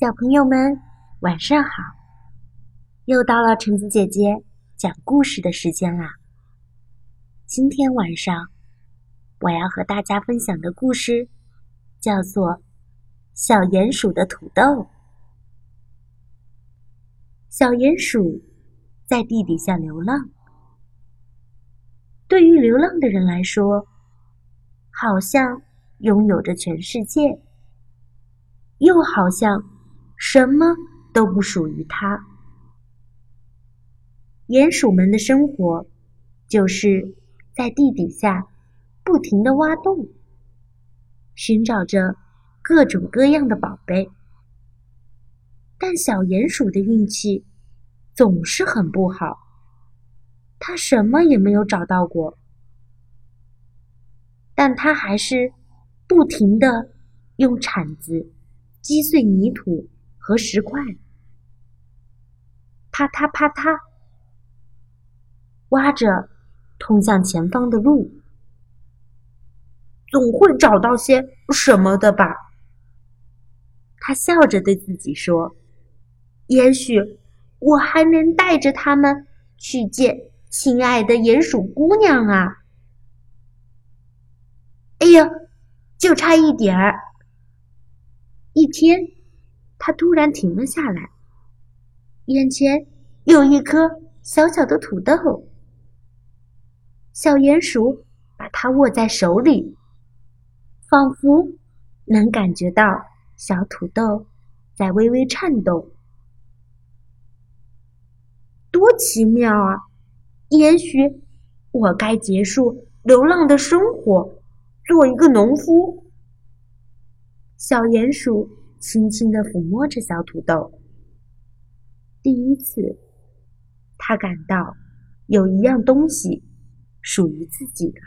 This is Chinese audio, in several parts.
小朋友们，晚上好！又到了橙子姐姐讲故事的时间啦。今天晚上我要和大家分享的故事叫做《小鼹鼠的土豆》。小鼹鼠在地底下流浪，对于流浪的人来说，好像拥有着全世界，又好像什么都不属于他。鼹鼠们的生活就是在地底下不停的挖洞，寻找着各种各样的宝贝。但小鼹鼠的运气总是很不好，它什么也没有找到过。但它还是不停的用铲子击碎泥土和石块，啪嗒啪嗒，挖着通向前方的路，总会找到些什么的吧？他笑着对自己说。也许我还能带着他们去见亲爱的鼹鼠姑娘啊！哎呀，就差一点儿。一天，他突然停了下来，眼前有一颗小小的土豆。小鼹鼠把它握在手里，仿佛能感觉到小土豆在微微颤动。多奇妙啊！也许我该结束流浪的生活，做一个农夫。小鼹鼠轻轻的抚摸着小土豆。第一次，他感到有一样东西属于自己了。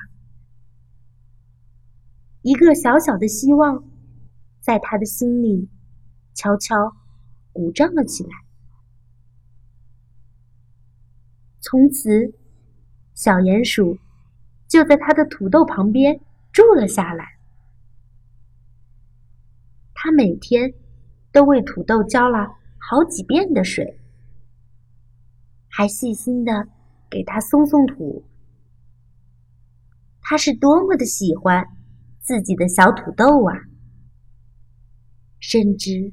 一个小小的希望，在他的心里悄悄鼓胀了起来。从此，小鼹鼠就在他的土豆旁边住了下来。他每天都为土豆浇了好几遍的水，还细心的给它松松土。他是多么的喜欢自己的小土豆啊！甚至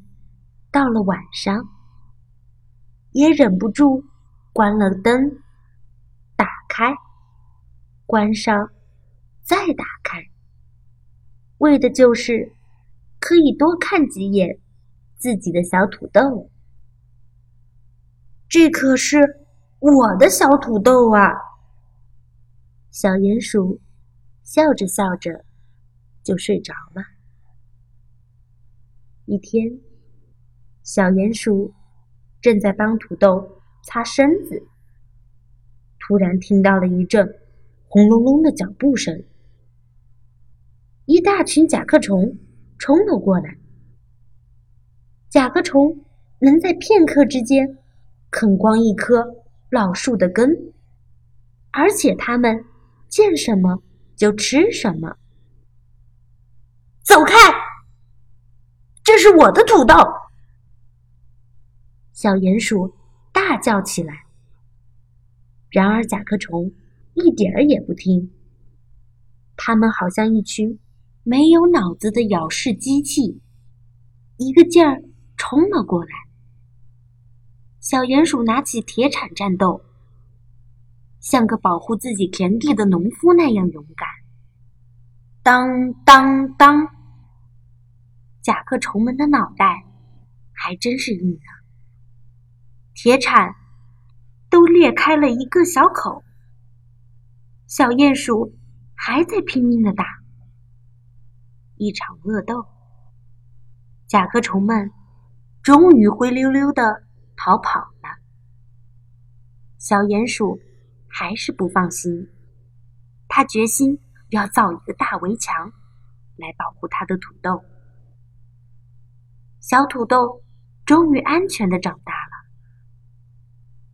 到了晚上，也忍不住。关了灯，打开，关上，再打开，为的就是可以多看几眼自己的小土豆。这可是我的小土豆啊！小鼹鼠笑着笑着就睡着了。一天，小鼹鼠正在帮土豆。擦身子，突然听到了一阵轰隆隆的脚步声，一大群甲壳虫冲了过来。甲壳虫能在片刻之间啃光一棵老树的根，而且它们见什么就吃什么。走开！这是我的土豆。小鼹鼠。大叫起来。然而甲壳虫一点儿也不听，它们好像一群没有脑子的咬噬机器，一个劲儿冲了过来。小鼹鼠拿起铁铲战斗，像个保护自己田地的农夫那样勇敢。当当当，甲壳虫们的脑袋还真是硬啊！铁铲都裂开了一个小口，小鼹鼠还在拼命的打。一场恶斗，甲壳虫们终于灰溜溜的逃跑了。小鼹鼠还是不放心，他决心要造一个大围墙来保护他的土豆。小土豆终于安全的长大了。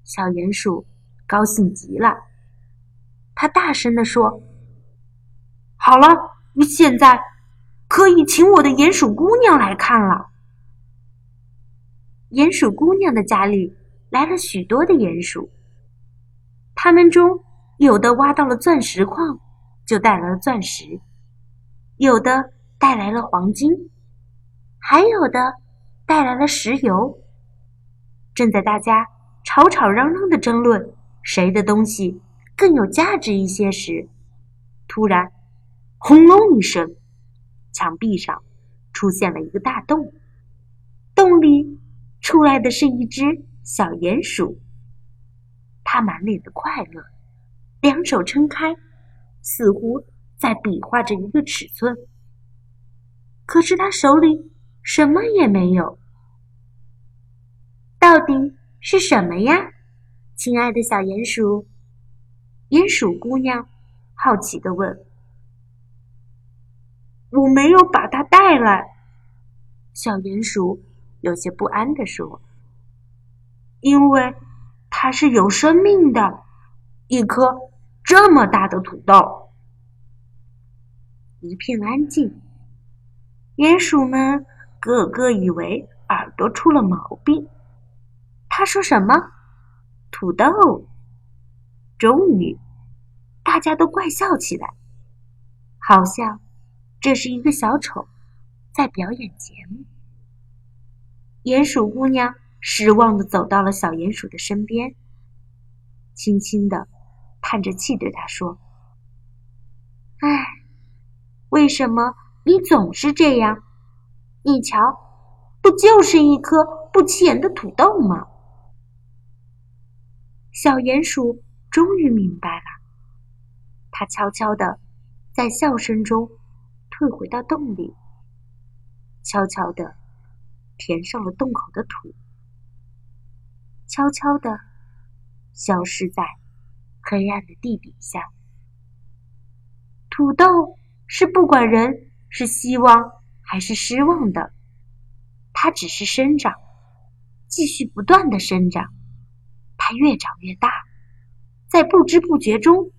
小鼹鼠高兴极了，他大声地说：“好了，你现在可以请我的鼹鼠姑娘来看了。”鼹鼠姑娘的家里来了许多的鼹鼠，他们中有的挖到了钻石矿，就带来了钻石；有的带来了黄金，还有的带来了石油。正在大家吵吵嚷嚷的争论谁的东西更有价值一些时，突然，轰隆一声，墙壁上出现了一个大洞，洞里出来的是一只小鼹鼠。它满脸的快乐，两手撑开，似乎在比划着一个尺寸。可是它手里什么也没有。到底是什么呀，亲爱的小鼹鼠？鼹鼠姑娘好奇的问。“我没有把它带来。”小鼹鼠有些不安的说，“因为它是有生命的，一颗这么大的土豆。”一片安静，鼹鼠们个个以为耳朵出了毛病。他说什么？土豆。终于，大家都怪笑起来，好像这是一个小丑在表演节目。鼹鼠姑娘失望的走到了小鼹鼠的身边，轻轻的叹着气对他说：“唉，为什么你总是这样？你瞧，不就是一颗不起眼的土豆吗？”小鼹鼠终于明白了，它悄悄地在笑声中退回到洞里，悄悄地填上了洞口的土，悄悄地消失在黑暗的地底下。土豆是不管人是希望还是失望的，它只是生长，继续不断的生长。它越长越大，在不知不觉中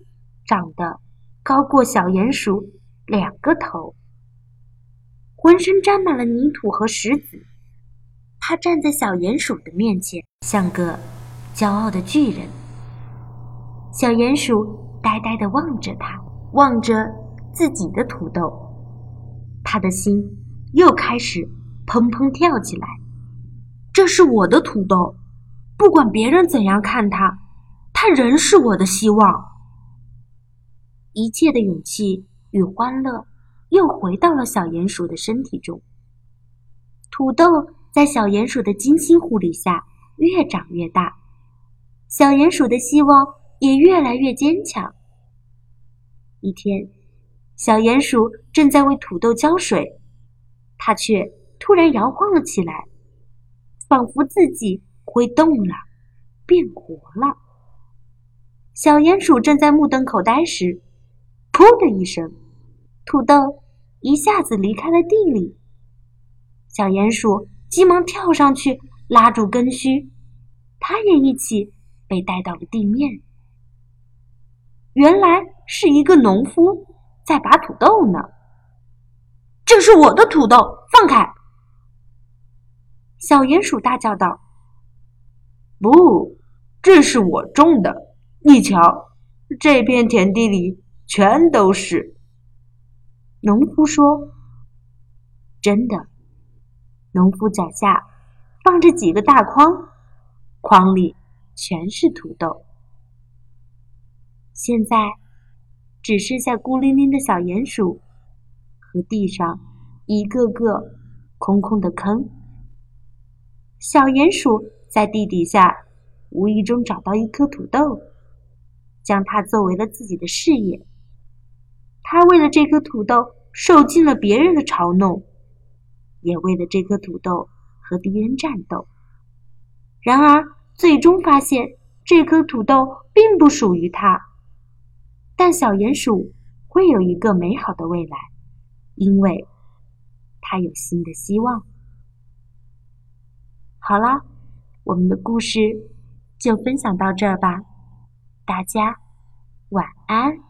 长得高过小鼹鼠两个头，浑身沾满了泥土和石子。他站在小鼹鼠的面前，像个骄傲的巨人。小鼹鼠呆呆地望着他，望着自己的土豆，他的心又开始砰砰跳起来。这是我的土豆。不管别人怎样看他，他仍是我的希望。一切的勇气与欢乐又回到了小鼹鼠的身体中。土豆在小鼹鼠的精心护理下越长越大，小鼹鼠的希望也越来越坚强。一天，小鼹鼠正在为土豆浇水，它却突然摇晃了起来，仿佛自己。会动了，变活了。小鼹鼠正在目瞪口呆时，噗的一声，土豆一下子离开了地里。小鼹鼠急忙跳上去拉住根须，它也一起被带到了地面。原来是一个农夫在拔土豆呢。这是我的土豆，放开！小鼹鼠大叫道。不，这是我种的。你瞧，这片田地里全都是。农夫说：“真的。”农夫脚下放着几个大筐，筐里全是土豆。现在只剩下孤零零的小鼹鼠和地上一个个空空的坑。小鼹鼠。在地底下无意中找到一颗土豆，将它作为了自己的事业。他为了这颗土豆受尽了别人的嘲弄，也为了这颗土豆和敌人战斗。然而，最终发现这颗土豆并不属于他。但小鼹鼠会有一个美好的未来，因为它有新的希望。好了。我们的故事就分享到这儿吧，大家晚安。